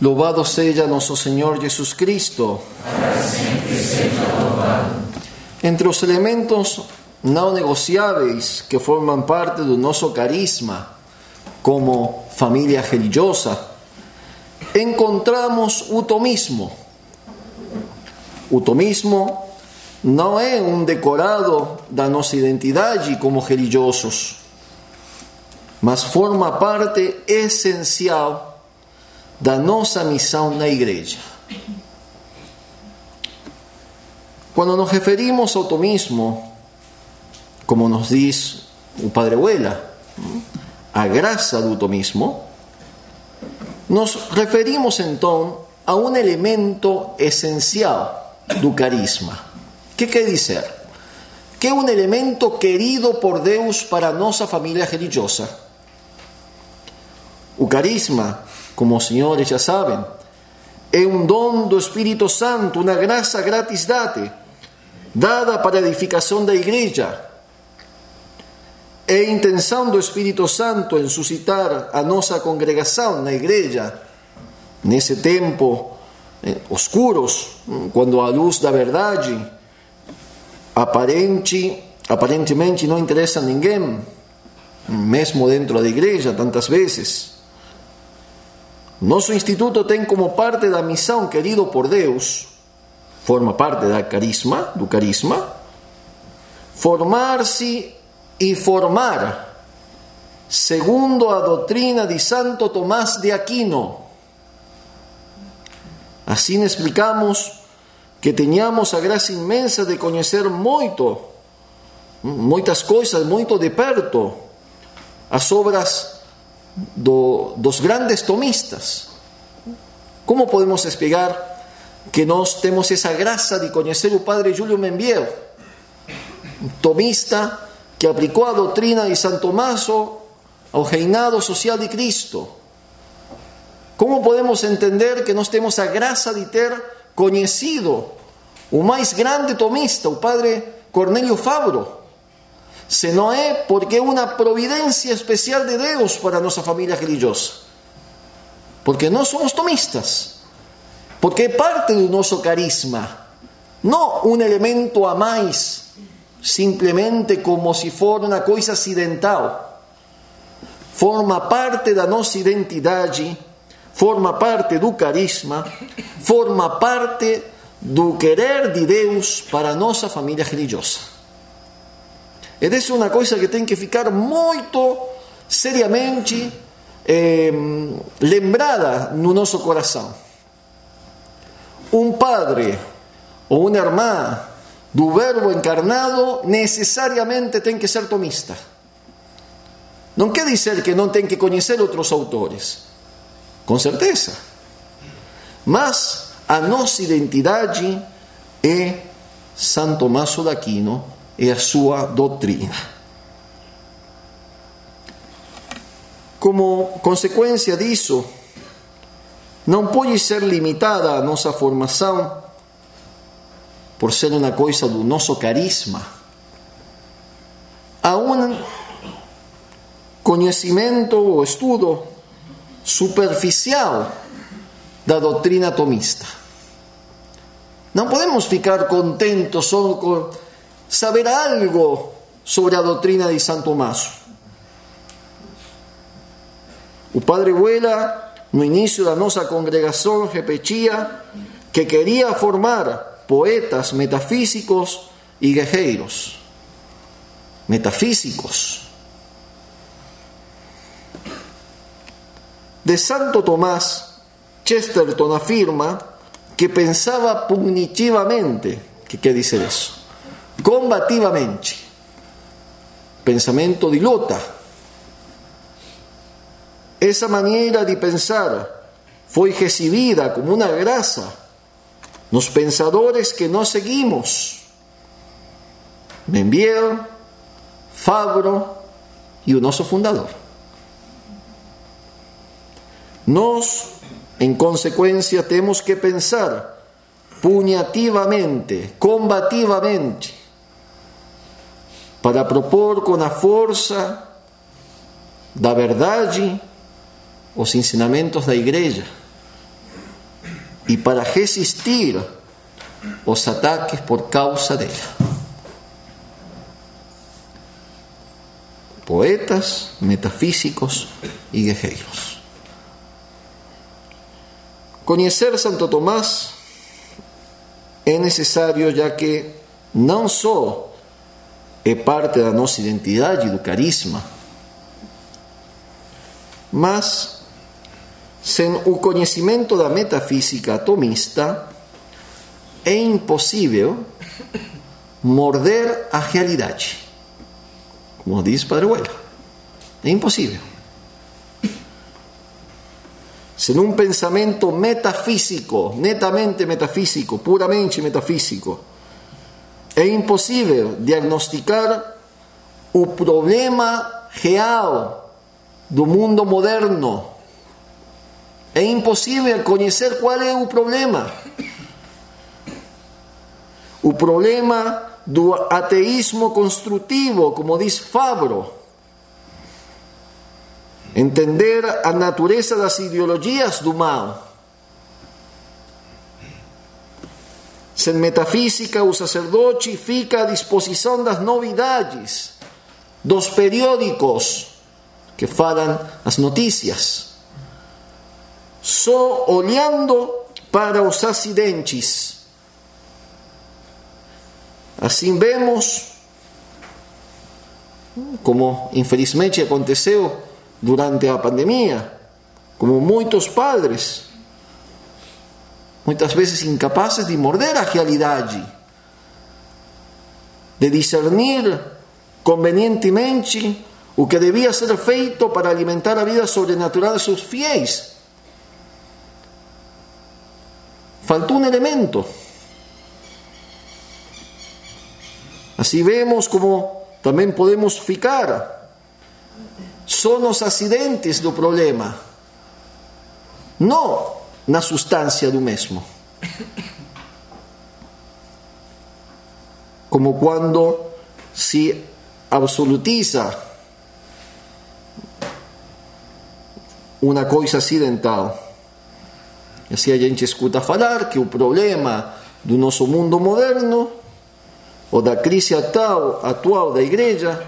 Louvado seja nosso Senhor Jesus Cristo. Entre os elementos não negociáveis que formam parte do nosso carisma como família religiosa, encontramos o tomismo. O tomismo não é um decorado da nossa identidade como religiosos, mas forma parte essencial da nossa missão na igreja. Quando nos referimos ao tomismo, como nos diz o Padre Huela, a graça do tomismo, nos referimos então a um elemento essencial do carisma. que quer dizer? Que é um elemento querido por Deus para a nossa família religiosa. O carisma como os senhores já sabem, é um dom do Espírito Santo, uma graça gratis date, dada para a edificação da igreja. É a intenção do Espírito Santo em suscitar a nossa congregação na igreja, nesse tempo eh, oscuros, quando a luz da verdade aparente, aparentemente não interessa a ninguém, mesmo dentro da igreja, tantas vezes. Nosso instituto tem como parte da missão querido por Deus, forma parte da carisma, do carisma, formar-se e formar, segundo a doutrina de Santo Tomás de Aquino. Assim explicamos que tenhamos a graça imensa de conhecer muito, muitas coisas, muito de perto, as obras do, dos grandes tomistas. Como podemos explicar que nós temos essa graça de conhecer o padre Júlio Membiel, tomista que aplicou a doutrina de São Tomás ao reinado social de Cristo? Como podemos entender que nós temos a graça de ter conhecido o mais grande tomista, o padre Cornélio Fabro? Se é porque é uma providência especial de Deus para nossa família religiosa. Porque nós somos tomistas. Porque é parte do nosso carisma. Não um elemento a mais, simplesmente como se for uma coisa acidental. Forma parte da nossa identidade, forma parte do carisma, forma parte do querer de Deus para nossa família religiosa. Ed é uma coisa que tem que ficar muito seriamente eh, lembrada no nosso coração. Um padre ou uma irmã do Verbo encarnado necessariamente tem que ser tomista. Não quer dizer que não tem que conhecer outros autores, com certeza. Mas a nossa identidade é Santo Tomás de Aquino e a sua doutrina. Como consequência disso, não pode ser limitada a nossa formação por ser uma coisa do nosso carisma a um conhecimento ou estudo superficial da doutrina tomista. Não podemos ficar contentos só com saber algo sobre a doutrina de Santo Tomás. O padre Vuela, no início da nossa congregação, repetia que queria formar poetas metafísicos e guerreiros. Metafísicos. De Santo Tomás, Chesterton afirma que pensava punitivamente. ¿Qué quiere decir eso? Combativamente. Pensamento de luta. Essa maneira de pensar foi recebida como uma graça nos pensadores que nós seguimos. Membiel, Fabro e o nosso fundador. Nós, em consequência, temos que pensar punhativamente, combativamente, para propor com a força da verdade os ensinamentos da igreja. y para resistir los ataques por causa de ella. Poetas, metafísicos y guerreros. Conocer Santo Tomás es necesario ya que no solo es parte de nuestra identidad y del carisma, mas sin el conocimiento de la metafísica atomista é impossível morder a realidade. Como diz Padre Huela, é impossível. Sem um pensamento metafísico, netamente metafísico, puramente metafísico, é impossível diagnosticar o problema real do mundo moderno. É impossível conhecer qual é o problema. O problema do ateísmo construtivo, como diz Fabro. Entender a natureza das ideologias do mal. Sem metafísica, o sacerdote fica à disposição das novidades, dos periódicos que falam as notícias, só olhando para os acidentes Assim vemos, como infelizmente aconteceu durante a pandemia, como muitos padres, muitas vezes incapazes de morder a realidade, de discernir convenientemente o que devia ser feito para alimentar a vida sobrenatural de seus fiéis. Faltou um elemento. Así vemos como también podemos ficar. Son los accidentes do problema, no na sustancia do mesmo. Como cuando se absolutiza una coisa accidental. E assim a gente escuta falar que o problema do nosso mundo moderno ou da crise atual, atual da igreja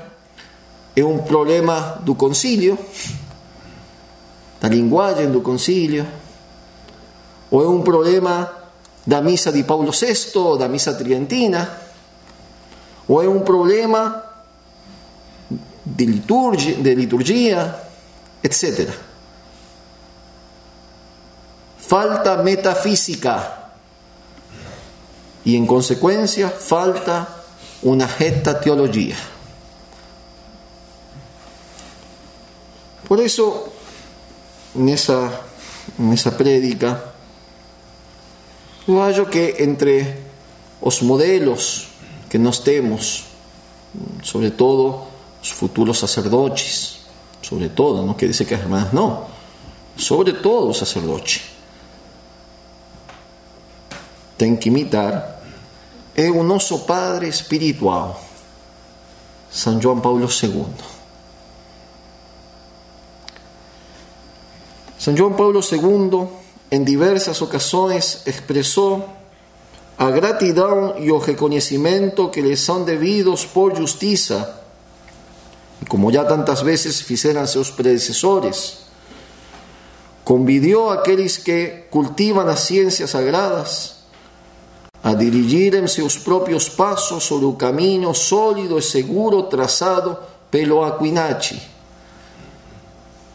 é um problema do concílio, da linguagem do concílio, ou é um problema da missa de Paulo VI, ou da missa tridentina, ou é um problema de liturgia, de liturgia etc. Falta metafísica y en consecuencia falta una recta teología. Por eso, en esa, en esa yo hallo que entre los modelos que nos temos, sobre todo los futuros sacerdotes, sobre todo, no quiere decir que hermanas no, sobre todo los sacerdotes, tem que imitar. É o nosso Padre espiritual, São João Paulo II. São João Paulo II, em diversas ocasiões, expressou a gratidão e o reconhecimento que lhes são devidos por justiça, e como já tantas vezes fizeram seus predecessores, convidou aqueles que cultivam as ciências sagradas a dirigir en seus próprios passos sobre o caminho sólido e seguro traçado pelo Aquinachi,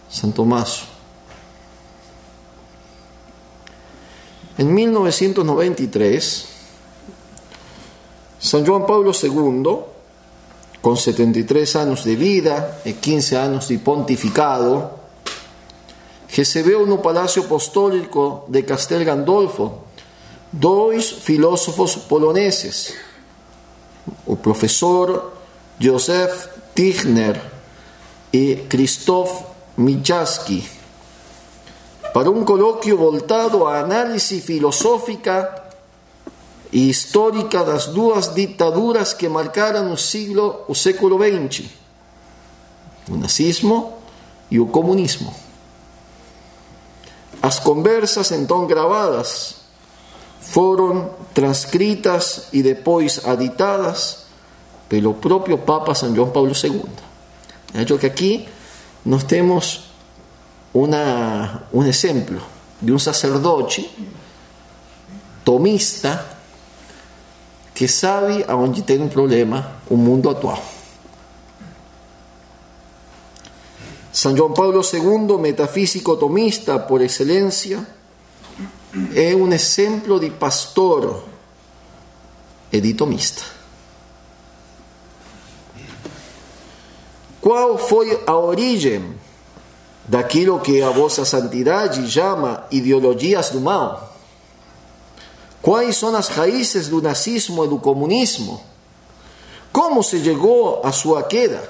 San Tomás. En 1993, San Juan Pablo II, con 73 anos de vida e 15 anos de pontificado, recebeu no Palácio Apostólico de Castel Gandolfo dois filósofos poloneses, o professor Józef Tichner e Krzysztof Michalski, para um colóquio voltado à análise filosófica e histórica das duas ditaduras que marcaram o, siglo, o século XX, o nazismo e o comunismo. As conversas então gravadas foram transcritas e depois editadas pelo próprio Papa São João Paulo II. Hecho que aqui nós temos una, un exemplo de um sacerdote tomista que sabe aonde tem um problema o mundo atual. San Juan Pablo II, metafísico tomista por excelencia, es un ejemplo de pastor editomista. ¿Cuál fue a origen daquilo que a vossa santidade llama ideologias do mal? Quais são as raízes do nazismo e do comunismo? Como se chegou a sua queda?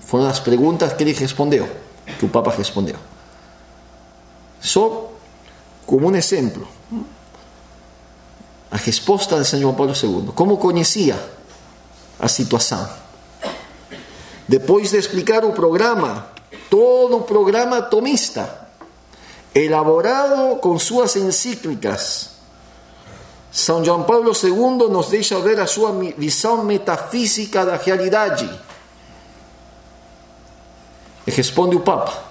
Foram as perguntas que ele respondeu, que o Papa respondeu. Só como um exemplo, a resposta de São João Paulo II. Como conhecia a situação? Depois de explicar o programa, todo programa tomista, elaborado com suas encíclicas, São João Paulo II nos deixa ver a sua visão metafísica da realidade e responde o Papa.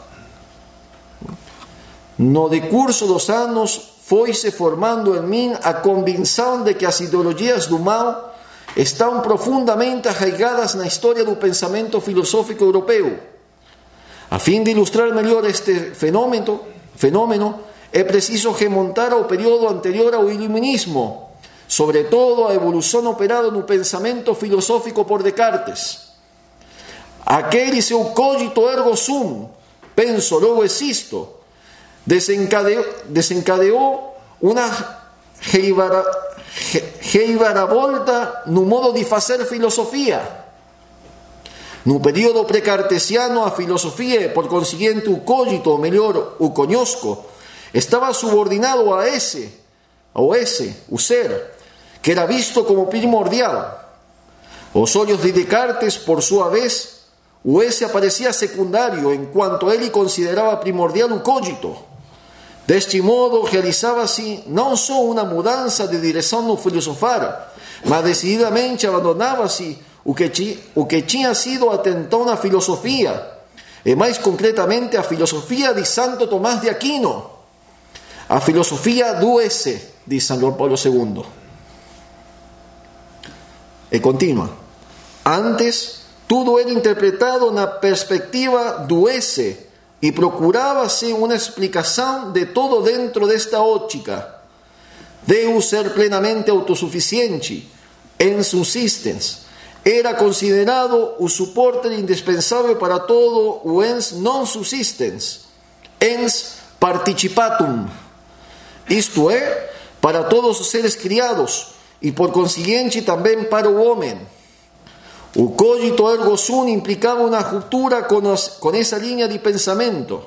No decurso dos anos foi-se formando em mim a convicção de que as ideologias do mal estão profundamente arraigadas na história do pensamento filosófico europeu. A fim de ilustrar melhor este fenômeno, fenômeno é preciso remontar ao período anterior ao iluminismo, sobretudo a evolução operada no pensamento filosófico por Descartes. Aquele seu cogito ergo sum, penso, logo existo, desencadeou, desencadeou uma volta no modo de fazer filosofia. No período precartesiano, a filosofia e, por consiguiente, o cogito, o conosco, estava subordinado a esse, ao esse, o ser, que era visto como primordial. Os olhos de Descartes, por sua vez, o ese aparecía secundario en cuanto él consideraba primordial un cogito. De este modo realizábase no solo una mudanza de dirección no filosofar, mas decididamente abandonábase o que, tinha sido atentón a filosofía, e mais concretamente a filosofía de Santo Tomás de Aquino, a filosofía do ese, de San Juan Pablo II. E continua. Antes Tudo era interpretado na perspectiva do esse e procurava-se uma de todo dentro desta ótica. Deus ser plenamente autossuficiente, em subsistence, era considerado o suporte indispensável para todo o ens non subsistens, ens participatum, isto é, para todos os seres criados e por consiguiente também para o homem. O cogito ergo sum implicava uma ruptura com, os, com essa linha de pensamento.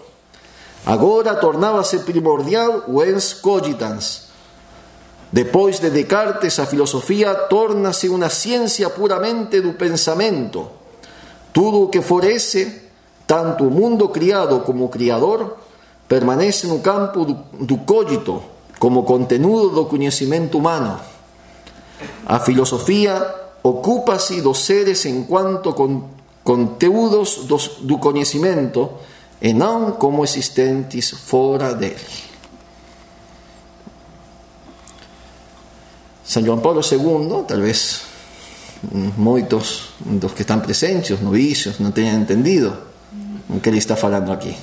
Agora tornava-se primordial o ens cogitans. Depois de Descartes, a filosofia torna-se uma ciência puramente do pensamento. Tudo que forece, tanto o mundo criado como Criador, permanece no campo do, cogito, como conteúdo do conhecimento humano. A filosofia ocupa-se dos seres en cuanto con conteúdos dos, do conhecimento e como existentes fora dele. São João Paulo II, talvez muitos dos que estão presentes, os novicios, não tenham entendido o que ele está falando aqui.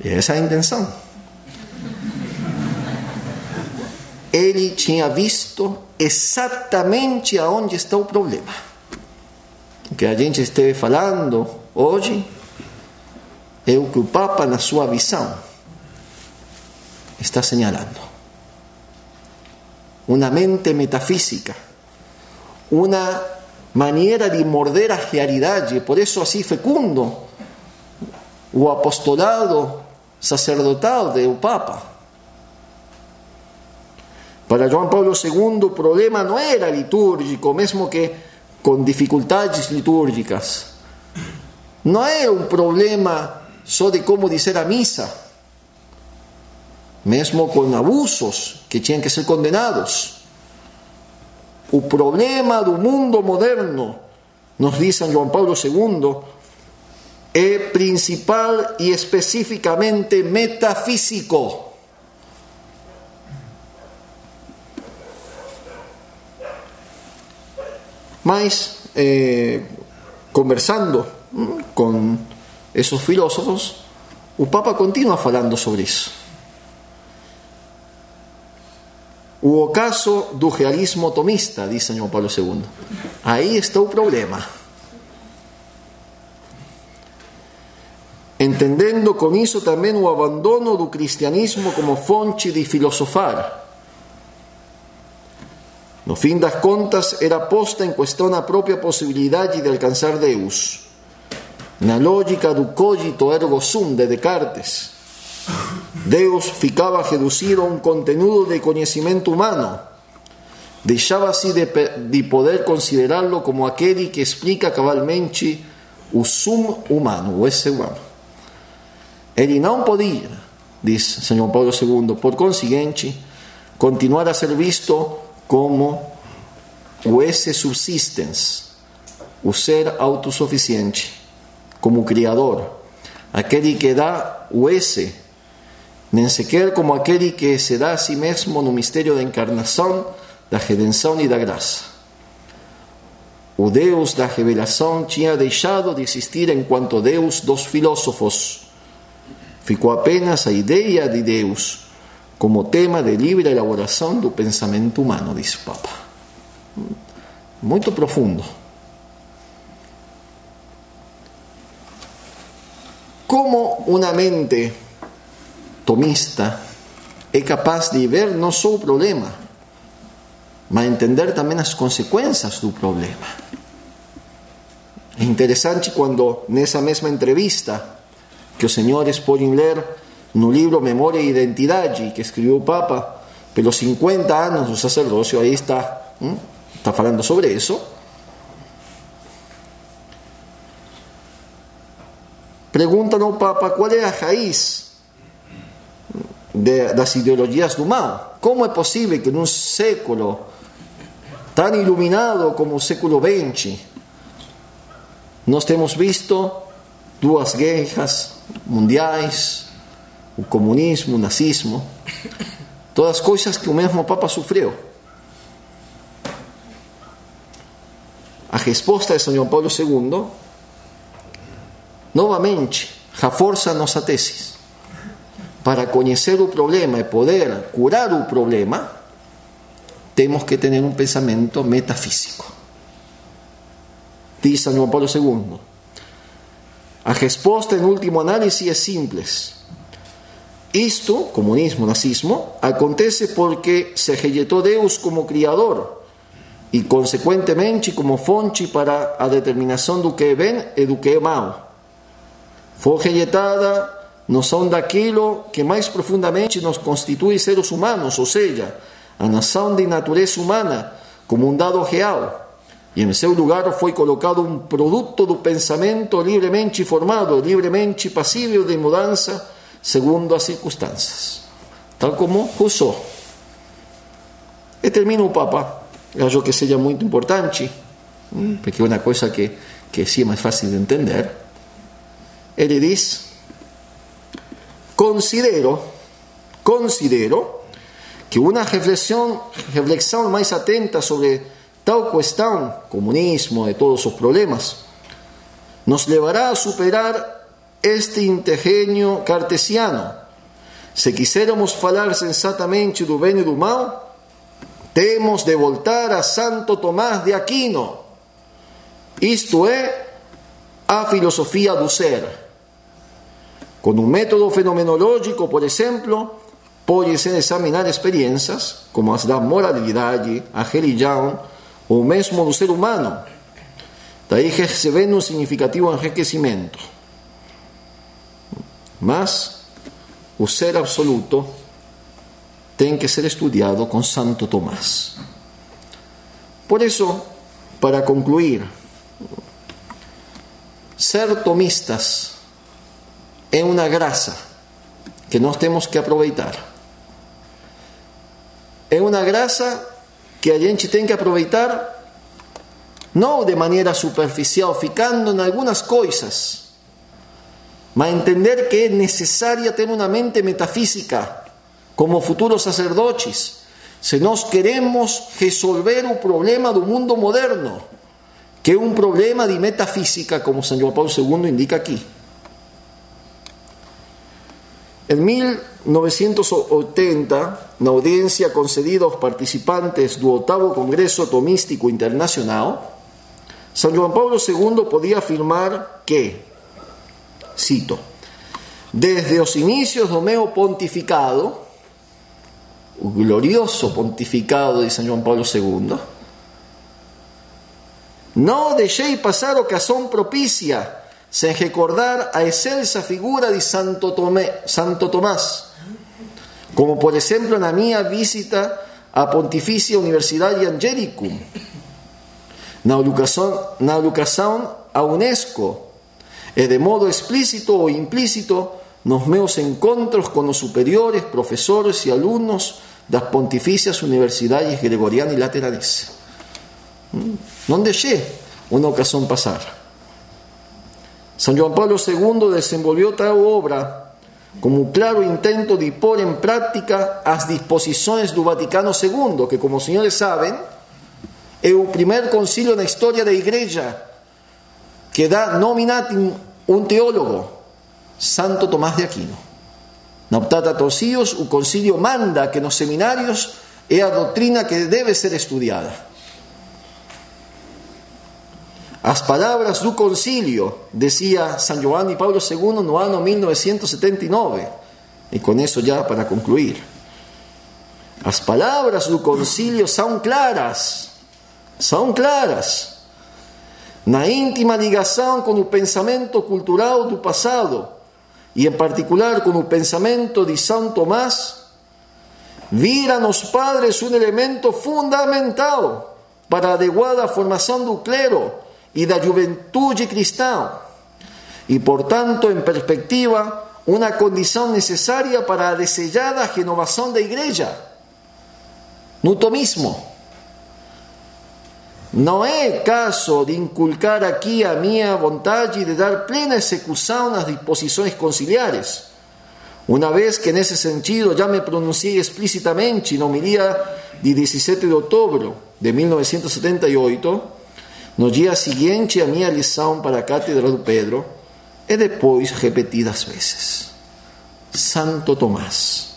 E essa é a intenção. Ele tinha visto exatamente aonde está o problema. que a gente esteve falando hoje é o que o Papa, na sua visão, está señalando. Uma mente metafísica, uma maneira de morder a realidade, por isso assim fecundo o apostolado sacerdotal do Papa para João Paulo II, o problema não era litúrgico, mesmo que com dificuldades litúrgicas. Não era um problema só de como dizer a missa. Mesmo con abusos que tienen que ser condenados. El problema del mundo moderno, nos dice Juan Pablo II, es principal y específicamente metafísico. Mas, eh, conversando con esos filósofos, el Papa continúa hablando sobre eso. O caso do realismo tomista, dice Juan Pablo II. Ahí está el problema. Entendendo con eso también el abandono del cristianismo como fonte de filosofar. No fin das contas, era posta en cuestión a propia posibilidad de alcanzar Deus. Na lógica do cogito ergo sum de Descartes, Deus ficaba reducido a un contenido de conocimiento humano. Deixaba así de, de poder considerarlo como aquel que explica cabalmente o sum humano, o esse humano. Ele não podia, diz São Paulo II, por consiguiente, continuar a ser visto como o esse subsistens, o ser autossuficiente, como criador, aquele que dá o nem sequer como aquele que se dá a si mesmo no mistério da encarnação, da redenção e da graça. O Deus da revelação tinha deixado de existir enquanto Deus dos filósofos. Ficou apenas a ideia de Deus como tema de livre elaboração do pensamento humano, diz o Papa. Muito profundo. Como uma mente tomista es capaz de ver no solo el problema, mas entender también las consecuencias del problema. Es interesante cuando en esa misma entrevista que los señores pueden leer en un libro Memoria e Identidad que escribió el Papa, los 50 años del sacerdocio, ahí está, está hablando sobre eso. Preguntan al Papa cuál es la raíz de, das ideologias do mal. Como é possível que num século tão iluminado como o século XX, nós temos visto duas guerras mundiais, o comunismo, o nazismo, todas coisas que o mesmo Papa sofreu. A resposta de São Paulo II, novamente, reforça nossa tese para conocer el problema y poder curar el problema, tenemos que tener un pensamiento metafísico. Dice San Juan Pablo II. A respuesta en último análisis es simple. Esto, comunismo, nazismo, acontece porque se rejetó Deus como criador y consecuentemente como fonte para a determinación do que é bem e que é mal. Noção daquilo que mais profundamente nos constitui seres humanos, ou seja, a nação de natureza humana como um dado real. E em seu lugar foi colocado um produto do pensamento livremente formado, livremente passível de mudança segundo as circunstâncias. Tal como Rousseau. E termina o Papa, acho que seja muito importante, porque é uma coisa que, que sim é mais fácil de entender. Ele diz considero, considero que una reflexión, reflexión más atenta sobre tal cuestión, comunismo y todos sus problemas, nos llevará a superar este intergenio cartesiano. Si quisiéramos hablar sensatamente do bem e do mal, temos de voltar a Santo Tomás de Aquino. Isto é a filosofía do ser. Con un método fenomenológico, por ejemplo, puede ser examinar experiencias como as da moralidade, a religião ou mesmo do ser humano. Daí recebendo um significativo enriquecimento. Mas o ser absoluto tem que ser estudado com Santo Tomás. Por isso, para concluir, ser tomistas é uma graça que nós temos que aproveitar. é uma graça que a gente tem que aproveitar não de maneira superficial, ficando em algumas coisas, mas entender que é necessária ter uma mente metafísica como futuros sacerdotes, se nós queremos resolver o problema do mundo moderno, que é um problema de metafísica, como São João Paulo II indica aqui. Em 1980, na audiência concedida aos participantes do oitavo Congresso Tomístico Internacional, São João Paulo II podia afirmar que, cito, desde os inicios do meu pontificado, glorioso pontificado de São João Paulo II, não deixei passar ocasião propícia sem recordar a excelsa figura de Santo, Tomé, Santo Tomás, como por exemplo na minha visita à Pontifícia Universidade Angelicum, na educação, na Unesco e de modo explícito ou implícito nos meus encontros com os superiores, professores e alunos das Pontifícias Universidades Gregoriana e Lateranense. Não deixei uma ocasião passar. São João Paulo II desenvolveu tal obra como um claro intento de pôr em prática as disposições do Vaticano II, que, como os senhores sabem, é o primeiro concílio na história da Igreja que dá nominatim um teólogo, Santo Tomás de Aquino. Na Optata Torcios, o concílio manda que nos seminários é a doutrina que deve ser estudada. As palavras do concílio, dizia São Giovanni Paulo II no ano 1979, e com isso já para concluir. As palavras do concílio são claras são claras. Na íntima ligação com o pensamento cultural do passado, e em particular com o pensamento de São Tomás, vira nos padres um elemento fundamental para a adequada formação do clero e da juventude cristã, e, portanto, em perspectiva, uma condição necessária para a desejada renovação da igreja. No tomismo. Não é caso de inculcar aqui a minha vontade de dar plena execução nas disposições conciliares, uma vez que nesse sentido já me pronunciei explicitamente na homilia de 17 de outubro de 1978, no dia seguinte à minha lição para a Cátedra do Pedro, e depois repetidas vezes. Santo Tomás.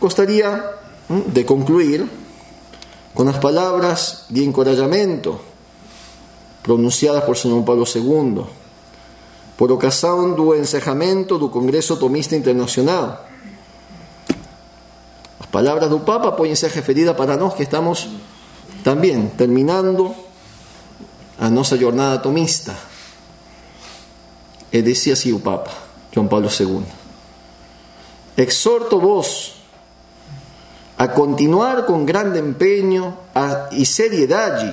Gostaria de concluir con las palabras de encorajamiento pronunciadas por São Paulo II, por ocasião do encerramento do Congresso Tomista Internacional. As palavras do Papa podem ser referidas para nós que estamos também terminando a nossa jornada tomista. E dizia assim o Papa, João Paulo II: Exorto vos, a continuar con grande empeño a, e seriedade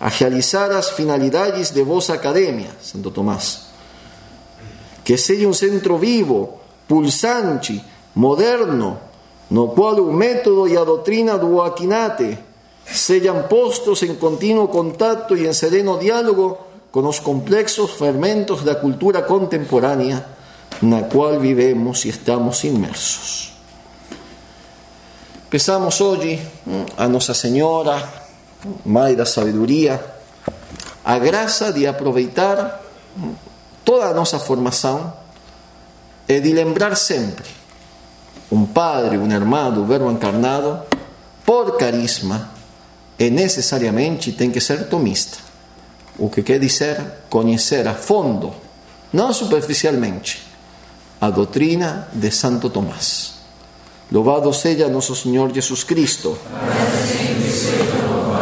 a realizar as finalidades de vossa academia, Santo Tomás. Que seja um centro vivo, pulsante, moderno, no qual o método e a doutrina do sejam postos em contínuo contato e em sereno diálogo com os complexos fermentos da cultura contemporânea na qual vivemos e estamos imersos. Pensamos hoje a Nossa Senhora, Mãe da Sabedoria, a graça de aproveitar toda a nossa formação e de lembrar sempre um padre, um irmão do Verbo encarnado, por carisma, e necessariamente tem que ser tomista. O que quer dizer conhecer a fundo, não superficialmente, a doutrina de Santo Tomás. Louvado seja nosso Senhor Jesus Cristo. Amém.